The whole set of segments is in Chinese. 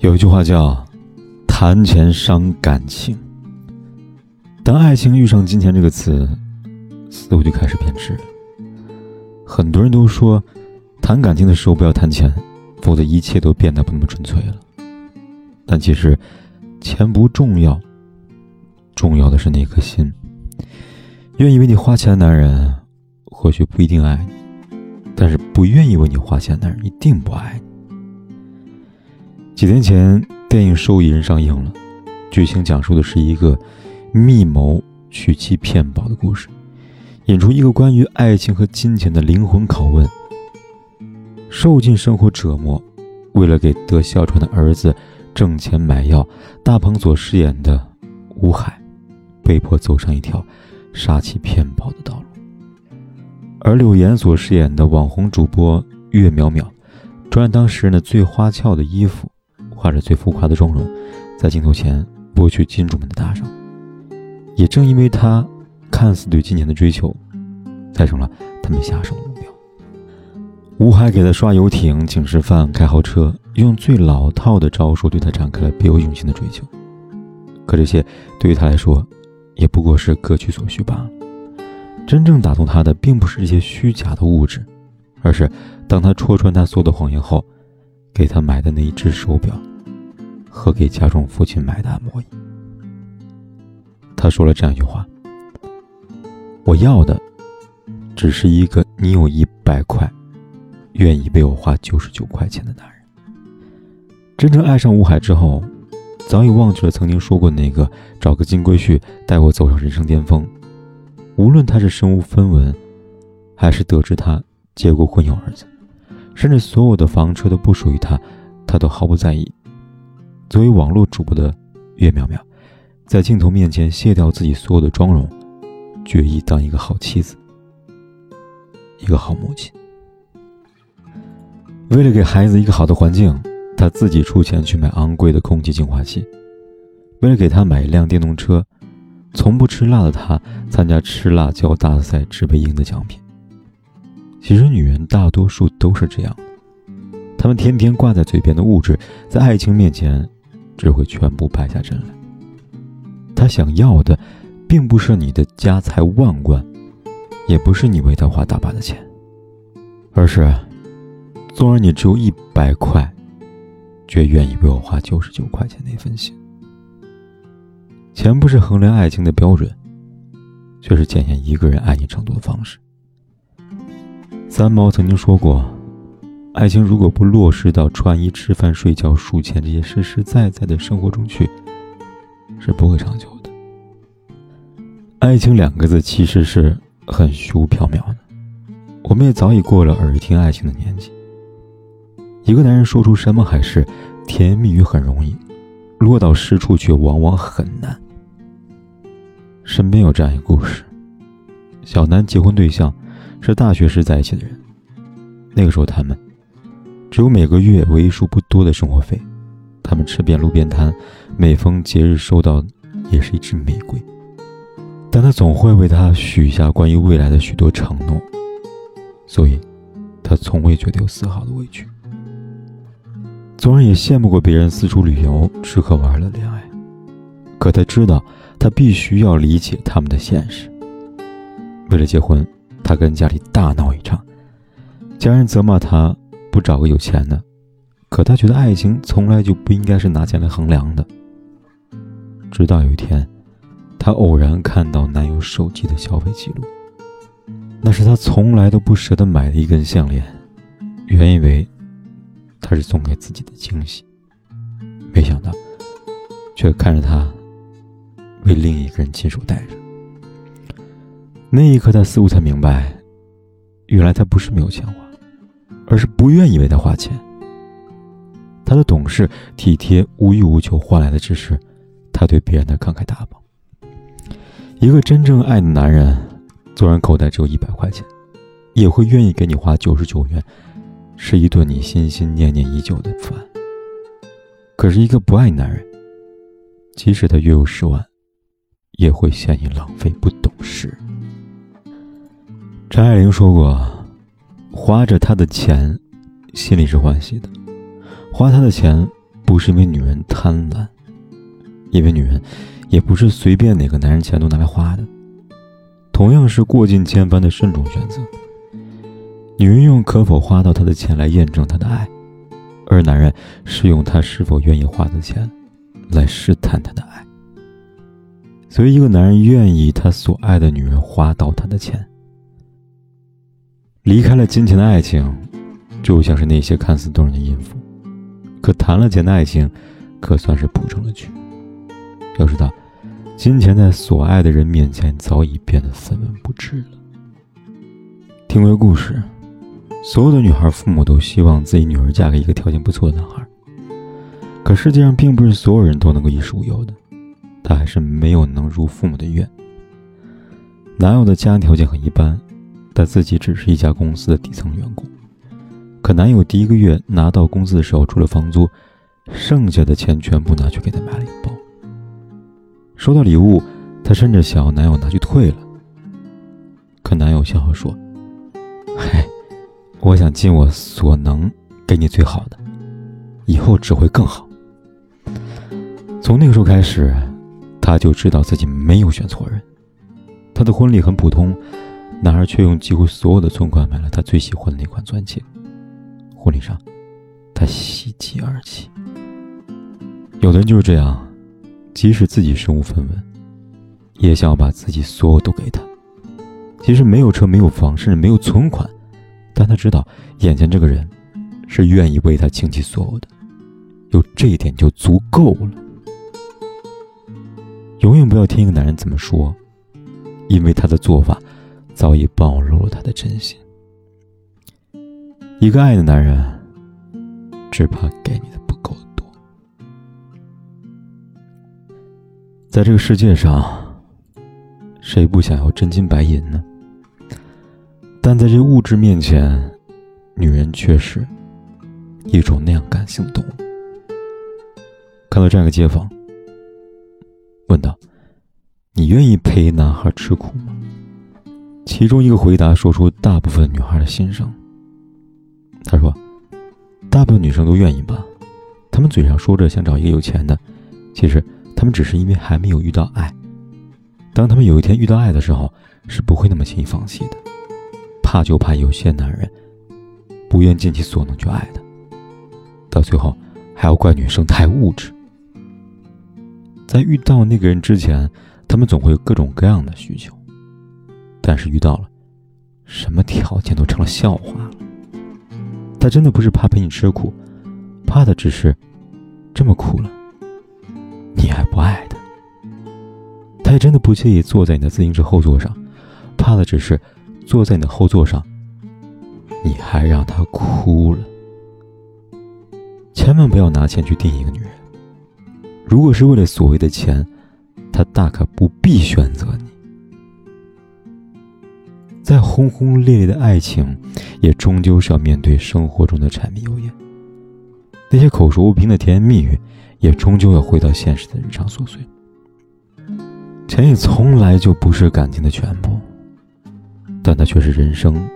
有一句话叫“谈钱伤感情”。当爱情遇上金钱这个词，似乎就开始变质了。很多人都说，谈感情的时候不要谈钱，否则一切都变得不那么纯粹了。但其实，钱不重要，重要的是那颗心。愿意为你花钱的男人，或许不一定爱你，但是不愿意为你花钱的男人一定不爱你。几天前，电影《受益人》上映了，剧情讲述的是一个密谋娶妻骗保的故事，引出一个关于爱情和金钱的灵魂拷问。受尽生活折磨，为了给得哮喘的儿子挣钱买药，大鹏所饰演的吴海被迫走上一条杀妻骗保的道路，而柳岩所饰演的网红主播岳淼淼，穿当时人的最花俏的衣服。画着最浮夸的妆容，在镜头前博取金主们的大赏。也正因为他看似对金钱的追求，才成了他们下手的目标。吴海给他刷游艇、请吃饭、开豪车，用最老套的招数对他展开了别有用心的追求。可这些对于他来说，也不过是各取所需罢了。真正打动他的，并不是这些虚假的物质，而是当他戳穿他所有的谎言后，给他买的那一只手表。和给家中父亲买的按摩椅。他说了这样一句话：“我要的，只是一个你有一百块，愿意为我花九十九块钱的男人。”真正爱上吴海之后，早已忘记了曾经说过那个找个金龟婿带我走上人生巅峰。无论他是身无分文，还是得知他结过婚有儿子，甚至所有的房车都不属于他，他都毫不在意。作为网络主播的岳淼淼，在镜头面前卸掉自己所有的妆容，决意当一个好妻子，一个好母亲。为了给孩子一个好的环境，他自己出钱去买昂贵的空气净化器；为了给他买一辆电动车，从不吃辣的他参加吃辣椒大赛，只为赢得奖品。其实，女人大多数都是这样，她们天天挂在嘴边的物质，在爱情面前。只会全部败下阵来。他想要的，并不是你的家财万贯，也不是你为他花大把的钱，而是，纵然你只有一百块，却愿意为我花九十九块钱那份心。钱不是衡量爱情的标准，却是检验一个人爱你程度的方式。三毛曾经说过。爱情如果不落实到穿衣、吃饭、睡觉、数钱这些实实在在的生活中去，是不会长久的。爱情两个字其实是很虚无缥缈的，我们也早已过了耳听爱情的年纪。一个男人说出山盟海誓、甜言蜜语很容易，落到实处却往往很难。身边有这样一个故事：小南结婚对象是大学时在一起的人，那个时候他们。只有每个月为数不多的生活费，他们吃遍路边摊，每逢节日收到也是一支玫瑰。但他总会为她许下关于未来的许多承诺，所以，他从未觉得有丝毫的委屈。纵然也羡慕过别人四处旅游、吃喝玩乐、恋爱，可他知道，他必须要理解他们的现实。为了结婚，他跟家里大闹一场，家人责骂他。不找个有钱的，可他觉得爱情从来就不应该是拿钱来衡量的。直到有一天，她偶然看到男友手机的消费记录，那是她从来都不舍得买的一根项链，原以为他是送给自己的惊喜，没想到却看着他为另一个人亲手戴着。那一刻，他似乎才明白，原来他不是没有钱花，而是不愿意为他花钱。他的懂事、体贴、无欲无求，换来的只是他对别人的慷慨大方。一个真正爱的男人，纵然口袋只有一百块钱，也会愿意给你花九十九元，吃一顿你心心念念已久的饭。可是，一个不爱男人，即使他月入十万，也会嫌你浪费、不懂事。张爱玲说过：“花着他的钱，心里是欢喜的。”花他的钱，不是因为女人贪婪，因为女人也不是随便哪个男人钱都拿来花的。同样是过尽千帆的慎重选择。女人用可否花到他的钱来验证他的爱，而男人是用他是否愿意花的钱来试探他的爱。所以，一个男人愿意他所爱的女人花到他的钱，离开了金钱的爱情，就像是那些看似动人的音符。可谈了钱的爱情，可算是谱成了曲。要知道，金钱在所爱的人面前早已变得分文不值了。听过故事，所有的女孩父母都希望自己女儿嫁给一个条件不错的男孩。可世界上并不是所有人都能够衣食无忧的，他还是没有能如父母的愿。男友的家庭条件很一般，他自己只是一家公司的底层员工。可男友第一个月拿到工资的时候，除了房租，剩下的钱全部拿去给她买了一个包。收到礼物，她甚至想要男友拿去退了。可男友笑笑说：“嗨，我想尽我所能给你最好的，以后只会更好。”从那个时候开始，她就知道自己没有选错人。她的婚礼很普通，男孩却用几乎所有的存款买了她最喜欢的那款钻戒。婚礼上，他喜极而泣。有的人就是这样，即使自己身无分文，也想要把自己所有都给他。即使没有车、没有房，甚至没有存款，但他知道眼前这个人是愿意为他倾其所有的，有这一点就足够了。永远不要听一个男人怎么说，因为他的做法早已暴露了他的真心。一个爱的男人，只怕给你的不够多。在这个世界上，谁不想要真金白银呢？但在这物质面前，女人却是一种那样感性动物。看到这样一个街坊，问道：“你愿意陪男孩吃苦吗？”其中一个回答说出大部分女孩的心声。他说：“大部分女生都愿意吧，她们嘴上说着想找一个有钱的，其实她们只是因为还没有遇到爱。当她们有一天遇到爱的时候，是不会那么轻易放弃的。怕就怕有些男人不愿尽其所能去爱她，到最后还要怪女生太物质。在遇到那个人之前，他们总会有各种各样的需求，但是遇到了，什么条件都成了笑话了。”他真的不是怕陪你吃苦，怕的只是这么苦了，你还不爱他。他也真的不介意坐在你的自行车后座上，怕的只是坐在你的后座上，你还让他哭了。千万不要拿钱去定一个女人，如果是为了所谓的钱，他大可不必选择你。再轰轰烈烈的爱情，也终究是要面对生活中的柴米油盐。那些口说无凭的甜言蜜语，也终究要回到现实的日常琐碎。钱也从来就不是感情的全部，但它却是人生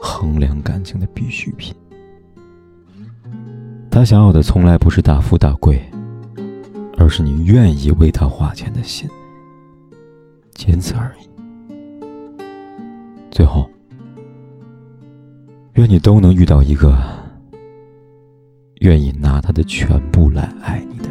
衡量感情的必需品。他想要的从来不是大富大贵，而是你愿意为他花钱的心，仅此而已。最后，愿你都能遇到一个愿意拿他的全部来爱你的。